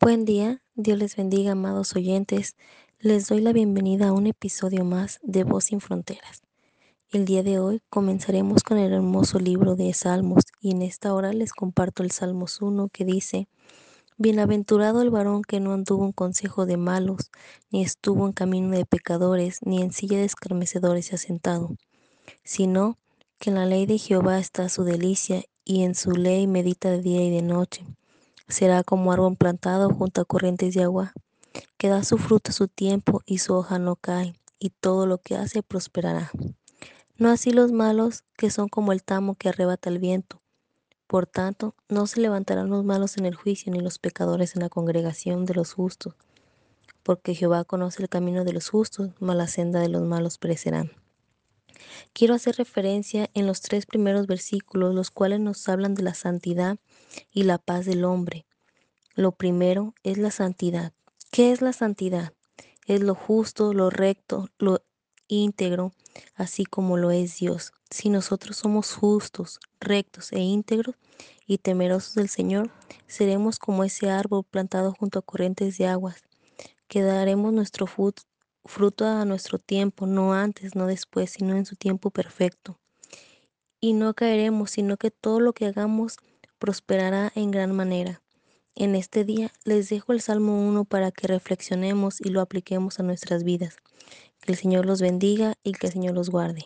Buen día, Dios les bendiga, amados oyentes. Les doy la bienvenida a un episodio más de Voz sin Fronteras. El día de hoy comenzaremos con el hermoso libro de Salmos y en esta hora les comparto el Salmos 1 que dice, Bienaventurado el varón que no anduvo en consejo de malos, ni estuvo en camino de pecadores, ni en silla de escarmecedores se ha sentado, sino que en la ley de Jehová está su delicia y en su ley medita de día y de noche Será como árbol plantado junto a corrientes de agua, que da su fruto a su tiempo y su hoja no cae, y todo lo que hace prosperará. No así los malos, que son como el tamo que arrebata el viento. Por tanto, no se levantarán los malos en el juicio, ni los pecadores en la congregación de los justos, porque Jehová conoce el camino de los justos, mas la senda de los malos perecerán. Quiero hacer referencia en los tres primeros versículos, los cuales nos hablan de la santidad y la paz del hombre. Lo primero es la santidad. ¿Qué es la santidad? Es lo justo, lo recto, lo íntegro, así como lo es Dios. Si nosotros somos justos, rectos e íntegros y temerosos del Señor, seremos como ese árbol plantado junto a corrientes de aguas, que daremos nuestro fruto a nuestro tiempo, no antes, no después, sino en su tiempo perfecto. Y no caeremos, sino que todo lo que hagamos prosperará en gran manera. En este día les dejo el Salmo 1 para que reflexionemos y lo apliquemos a nuestras vidas. Que el Señor los bendiga y que el Señor los guarde.